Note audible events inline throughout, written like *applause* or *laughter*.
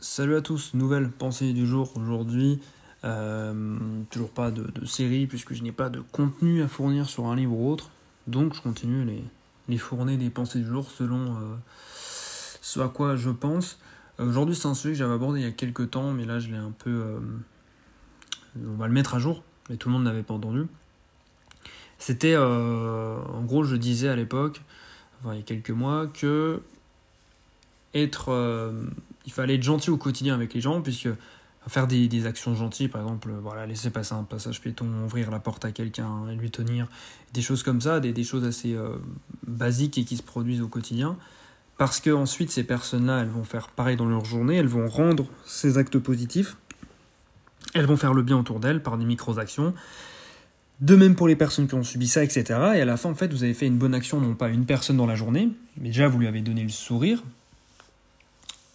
Salut à tous, nouvelle pensée du jour aujourd'hui. Euh, toujours pas de, série puisque je n'ai pas de contenu à fournir sur un livre ou autre. Donc je continue les, les fournées des pensées du jour selon euh, ce à quoi je pense. Euh, aujourd'hui c'est un sujet que j'avais abordé il y a quelques temps mais là je l'ai un peu... on va le mettre à jour, mais tout le monde n'avait pas entendu. C'était en gros je disais à l'époque, enfin il y a quelques mois, que être il fallait être gentil au quotidien avec les gens, puisque faire des, actions gentilles, par exemple, voilà, laisser passer un passage piéton, ouvrir la porte à quelqu'un, lui tenir, des choses comme ça, des, choses assez euh, basiques et qui se produisent au quotidien. Parce que ensuite ces personnes-là, elles vont faire pareil dans leur journée, elles vont rendre ces actes positifs, elles vont faire le bien autour d'elles par des micro-actions. De même pour les personnes qui ont subi ça, etc. Et à la fin, en fait, vous avez fait une bonne action, non pas une personne dans la journée, mais déjà vous lui avez donné le sourire,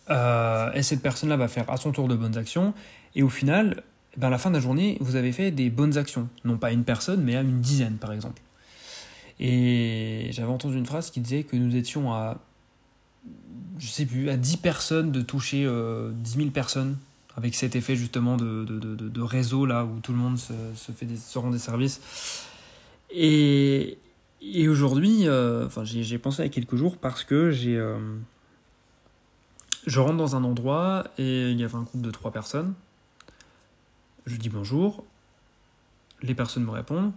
euh, et cette personne-là va faire à son tour de bonnes actions. Et au final, ben à la fin de la journée, vous avez fait des bonnes actions. Non pas à une personne, mais à une dizaine, par exemple. Et j'avais entendu une phrase qui disait que nous étions à, je sais plus, à 10 personnes de toucher euh, 10 000 personnes avec cet effet justement de, de, de, réseau là où tout le monde se, se fait se rend des services. Et, et aujourd'hui, euh, j'ai pensé à quelques jours parce que j'ai euh, je rentre dans un endroit et il y avait un groupe de trois personnes. Je dis bonjour. Les personnes me répondent.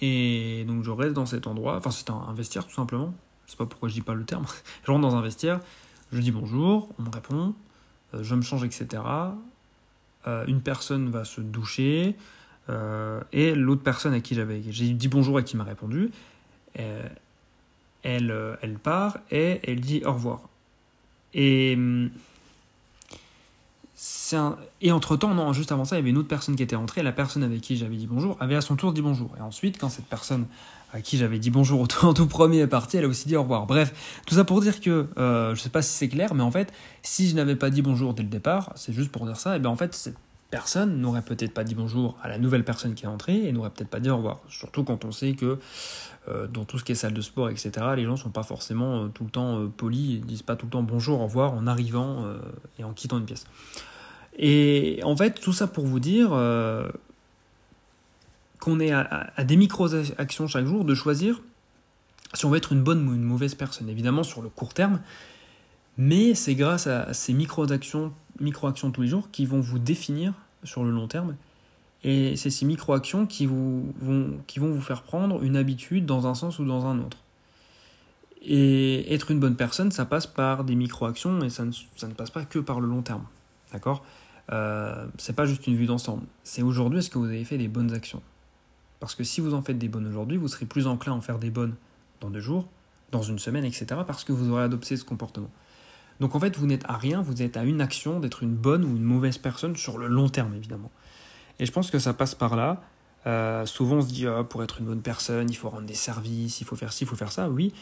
Et donc je reste dans cet endroit. Enfin, c'est un, vestiaire tout simplement. Je sais pas pourquoi je dis pas le terme. *laughs* je rentre dans un vestiaire. Je dis bonjour. On me répond. Euh, je me change, etc. Euh, une personne va se doucher. Euh, et l'autre personne à qui j'avais. J'ai dit bonjour et qui m'a répondu. elle, elle part et elle dit au revoir. Et, hum, et entre-temps, non, juste avant ça, il y avait une autre personne qui était entrée. La personne avec qui j'avais dit bonjour avait à son tour dit bonjour. Et ensuite, quand cette personne à qui j'avais dit bonjour *laughs* en tout premier est partie, elle a aussi dit au revoir. Bref, tout ça pour dire que, euh, je sais pas si c'est clair, mais en fait, si je n'avais pas dit bonjour dès le départ, c'est juste pour dire ça, et bien en fait, cette personne n'aurait peut-être pas dit bonjour à la nouvelle personne qui est entrée et n'aurait peut-être pas dit au revoir. Surtout quand on sait que euh, dans tout ce qui est salle de sport, etc., les gens sont pas forcément euh, tout le temps euh, polis, ils disent pas tout le temps bonjour, au revoir en arrivant et en quittant une pièce. Et en fait, tout ça pour vous dire qu'on est à, des micro-actions chaque jour de choisir si on veut être une bonne ou une mauvaise personne. Évidemment, sur le court terme, mais c'est grâce à ces micro-actions micro -actions tous les jours qui vont vous définir sur le long terme et c'est ces micro-actions qui, vont, vous faire prendre une habitude dans un sens ou dans un autre. Et être une bonne personne, ça passe par des micro-actions et ça ne, ça ne, passe pas que par le long terme. D'accord? Euh, C'est pas juste une vue d'ensemble. C'est aujourd'hui, est-ce que vous avez fait des bonnes actions? Parce que si vous en faites des bonnes aujourd'hui, vous serez plus enclin à en faire des bonnes dans deux jours, dans une semaine, etc. Parce que vous aurez adopté ce comportement. Donc en fait, vous n'êtes à rien, vous êtes à une action d'être une bonne ou une mauvaise personne sur le long terme, évidemment. Et je pense que ça passe par là. Euh, souvent on se dit, ah, pour être une bonne personne, il faut rendre des services, il faut faire ci, il faut faire ça, oui.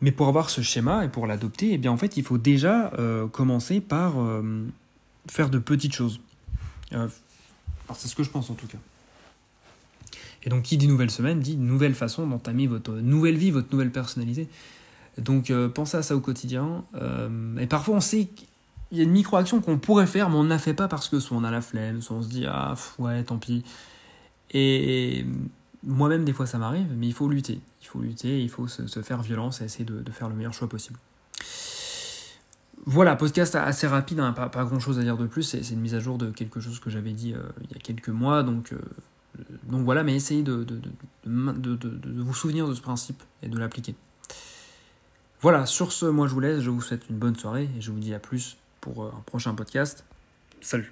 Mais pour avoir ce schéma et pour l'adopter, eh bien en fait, il faut déjà euh, commencer par euh, faire de petites choses. c'est ce que je pense en tout cas. Et donc, qui dit nouvelle semaine dit nouvelle façon d'entamer votre nouvelle vie, votre nouvelle personnalité. Donc, pensez à ça au quotidien. et parfois, on sait il y a une micro-action qu'on pourrait faire, mais on ne la fait pas parce que soit on a la flemme, soit on se dit ah ouais, tant pis. Et moi-même, des fois, ça m'arrive, mais il faut lutter. Il faut lutter, il faut se, faire violence et essayer de, faire le meilleur choix possible. Voilà, podcast assez rapide, hein, pas, pas, grand chose à dire de plus. C'est une mise à jour de quelque chose que j'avais dit euh, il y a quelques mois. Donc, euh, donc voilà, mais essayez de, de, vous souvenir de ce principe et de l'appliquer. Voilà, sur ce, moi je vous laisse, je vous souhaite une bonne soirée et je vous dis à plus pour euh, un prochain podcast. Salut